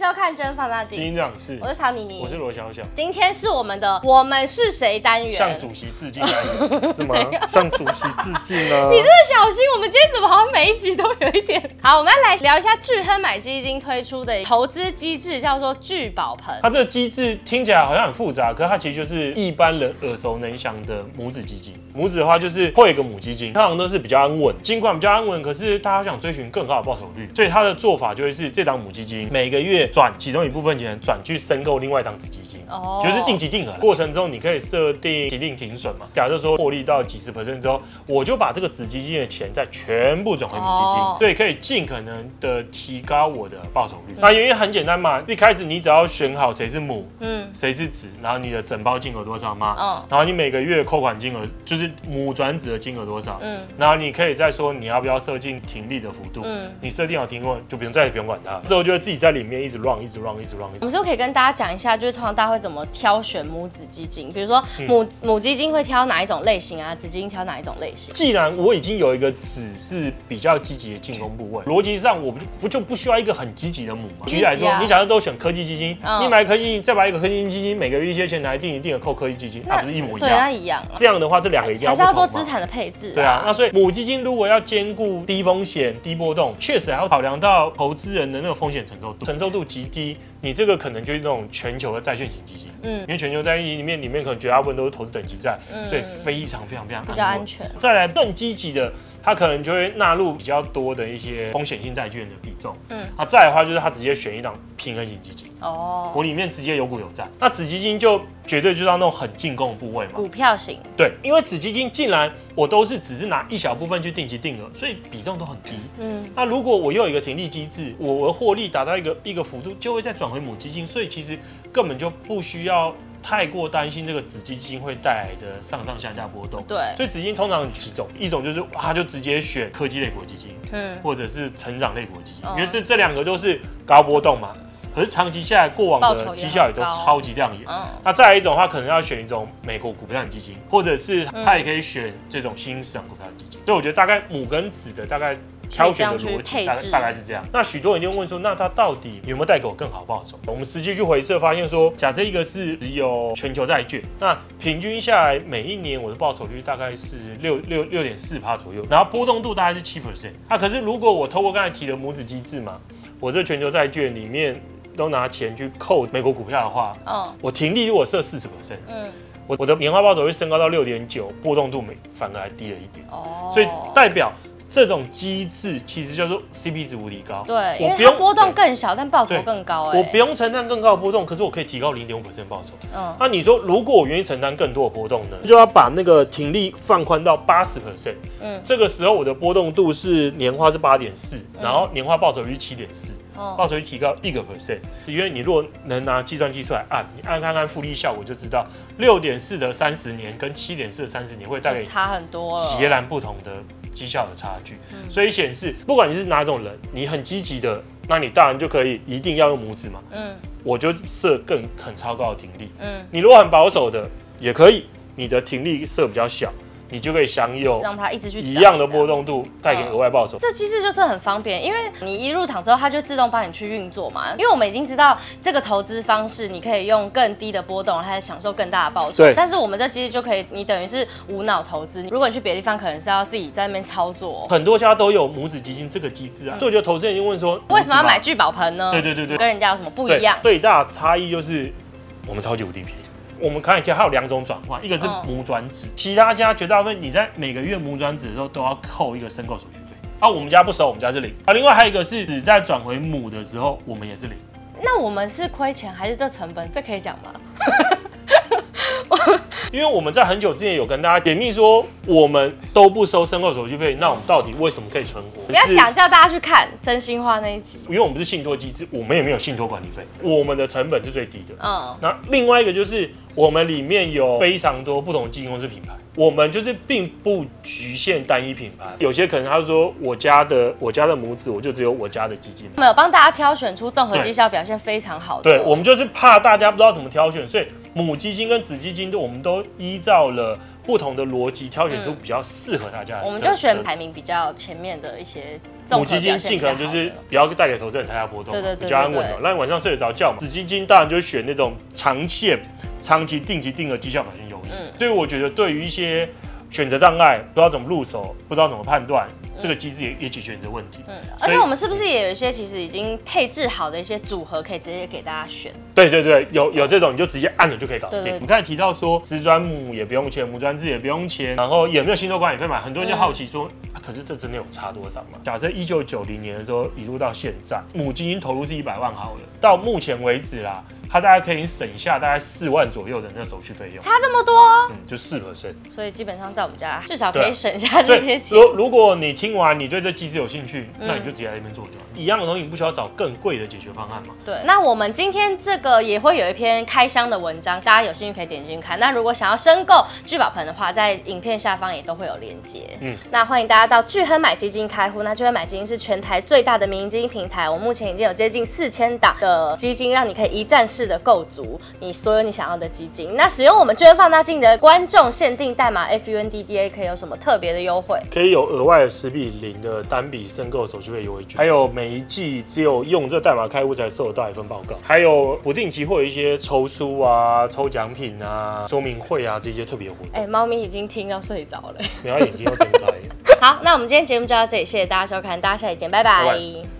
收看《真放大镜》，金长是，我是曹妮妮，我是罗小小。今天是我们的“我们是谁”单元，向主席致敬单元是吗？向主席致敬啊！你真的小心，我们今天怎么好像每一集都有一点…… 好，我们要来聊一下巨亨买基金推出的投资机制，叫做聚宝盆。它这个机制听起来好像很复杂，可是它其实就是一般人耳熟能详的母子基金。母子的话就是会有一个母基金，通常都是比较安稳，尽管比较安稳，可是大家想追寻更高的报酬率，所以它的做法就会是这档母基金每个月转其中一部分钱转去申购另外一档子基金，哦，就是定期定额。过程中你可以设定提定停损嘛，假设说获利到几十 percent 之后，我就把这个子基金的钱再全部转回母基金，对，可以尽可能的提高我的报酬率。那原因很简单嘛，一开始你只要选好谁是母，嗯，谁是子，然后你的整包金额多少嘛，嗯，然后你每个月扣款金额就是母转子的金额多少，嗯，然后你可以再说你要不要设定停利的幅度，嗯，你设定好停利就不用再也不用管它，之后就会自己在里面一直 run，一直 run，一直 run。我们是不是可以跟大家讲一下，就是通常大家会怎么挑选母子基金？比如说母、嗯、母基金会挑哪一种类型啊？子基金挑哪一种类型？既然我已经有一个子是比较积极的进攻部位，逻辑上我不不就不需要一个很积极的母吗？举例来说，你想要都选科技基金，你买科技再把一个科技基金每个月一些钱来定一定的扣科技基金，那不是一模一样？对，那一样。这样的话，这两个一定要还是要做资产的配置。对啊，那所以母基金如果要兼顾低风险、低波动，确实还要考量到投资人的那个风险承受度，承受度极低，你这个可能就是那种全球的债券型基金。嗯，因为全球债券里面里面可能绝大部分都是投资等级债，所以非常非常非常比较安全。再来更积极的。它可能就会纳入比较多的一些风险性债券的比重。嗯，啊再来的话就是它直接选一档平衡型基金。哦，我里面直接有股有债。那子基金就绝对就是要那种很进攻的部位嘛。股票型。对，因为子基金既然我都是只是拿一小部分去定期定额，所以比重都很低。嗯，那如果我又有一个停利机制，我的获利达到一个一个幅度，就会再转回母基金，所以其实根本就不需要。太过担心这个子基金会带来的上上下下波动，对，所以子基金通常有几种，一种就是他就直接选科技类国基金，嗯，或者是成长类国基金，因为这这两个都是高波动嘛，可是长期下来过往的绩效也都超级亮眼。那再来一种的话，可能要选一种美国股票型基金，或者是他也可以选这种新兴市场股票型基金。所以我觉得大概母跟子的大概。挑选的逻辑大大概是这样。那许多人就问说，那它到底有没有带给我更好报酬？我们实际去回测发现说，假设一个是只有全球债券，那平均下来每一年我的报酬率大概是六六六点四趴左右，然后波动度大概是七 percent。那可是如果我透过刚才提的母子机制嘛，我这全球债券里面都拿钱去扣美国股票的话，嗯，我停利如果设四十 percent，嗯，我我的年化报酬会升高到六点九，波动度没反而还低了一点，哦，所以代表。这种机制其实叫做 CP 值无敌高，对，因为它波动更小，但报酬更高。我不用承担更高的波动，可是我可以提高零点五%报酬。嗯，那你说如果我愿意承担更多的波动呢？就要把那个停利放宽到八十%。嗯，这个时候我的波动度是年化是八点四，然后年化报酬率七点四，报酬率提高一个 percent。因为你如果能拿计算机出来按，你按看看复利效果就知道，六点四的三十年跟七点四的三十年会带给差很多，截然不同的。绩效的差距，所以显示不管你是哪种人，你很积极的，那你当然就可以一定要用拇指嘛。嗯，我就设更很超高的停力。嗯，你如果很保守的也可以，你的停力设比较小。你就可以享有让它一直去一样的波动度，带给额外报酬。这机制就是很方便，因为你一入场之后，它就自动帮你去运作嘛。因为我们已经知道这个投资方式，你可以用更低的波动，还享受更大的报酬。对。但是我们这机制就可以，你等于是无脑投资。如果你去别的地方，可能是要自己在那边操作。很多家都有母子基金这个机制啊。所以我觉得投资人就问说，为什么要买聚宝盆呢？对对对对，跟人家有什么不一样？最大的差异就是我们超级无敌便宜。我们看一下，还有两种转换，一个是母转子，哦、其他家绝大部分你在每个月母转子的时候都要扣一个申购手续费，啊，我们家不收，我们家是零。啊，另外还有一个是子在转回母的时候，我们也是零。那我们是亏钱还是这成本？这可以讲吗？因为我们在很久之前有跟大家解密说，我们都不收申购手续费，那我们到底为什么可以存活？你要讲，叫大家去看真心话那一集。因为我们不是信托机制，我们也没有信托管理费，我们的成本是最低的。嗯，那另外一个就是我们里面有非常多不同的基金公司品牌，我们就是并不局限单一品牌，有些可能他说我家的我家的母子，我就只有我家的基金，没有帮大家挑选出综合绩效表现非常好的。对，我们就是怕大家不知道怎么挑选，所以。母基金跟子基金都，我们都依照了不同的逻辑挑选出比较适合大家的。我们就选排名比较前面的一些母基金，尽可能就是不要带给投资人太大波动，对对对，比较安稳的，让你晚上睡得着觉嘛。子基金当然就选那种长线、长期定期定额绩效表现优异。嗯，所以我觉得对于一些选择障碍，不知道怎么入手，不知道怎么判断。这个机制也也解决你的问题。嗯，而且我们是不是也有一些其实已经配置好的一些组合，可以直接给大家选？对对对，有有这种你就直接按了就可以搞定。你刚才提到说，职专母也不用钱，母专子也不用钱，然后有没有信托管理费嘛？很多人就好奇说，嗯啊、可是这真的有差多少吗？假设一九九零年的时候一路到现在，母基金投入是一百万好了，到目前为止啦。它大概可以省下大概四万左右的那个手续费用，差这么多，嗯，就四 percent，所以基本上在我们家至少可以省下这些钱。如如果你听完你对这机制有兴趣，那你就直接来这边做就好。一样的东西，你不需要找更贵的解决方案嘛？对，那我们今天这个也会有一篇开箱的文章，大家有兴趣可以点进去看。那如果想要申购聚宝盆的话，在影片下方也都会有链接。嗯，那欢迎大家到聚亨买基金开户。那聚亨买基金是全台最大的民营基金平台，我目前已经有接近四千档的基金，让你可以一站式的构足。你所有你想要的基金，那使用我们巨亨放大镜的观众限定代码 FUNDDA 可以有什么特别的优惠？可以有额外的十比零的单笔申购手续费优惠券，还有每一季只有用这代码开户才收得到一份报告，还有不定期会有一些抽书啊、抽奖品啊、说明会啊这些特别活动。哎、欸，猫咪已经听到睡着了，然后眼睛要睁开。好，那我们今天节目就到这里，谢谢大家收看，大家下期见，拜拜。拜拜。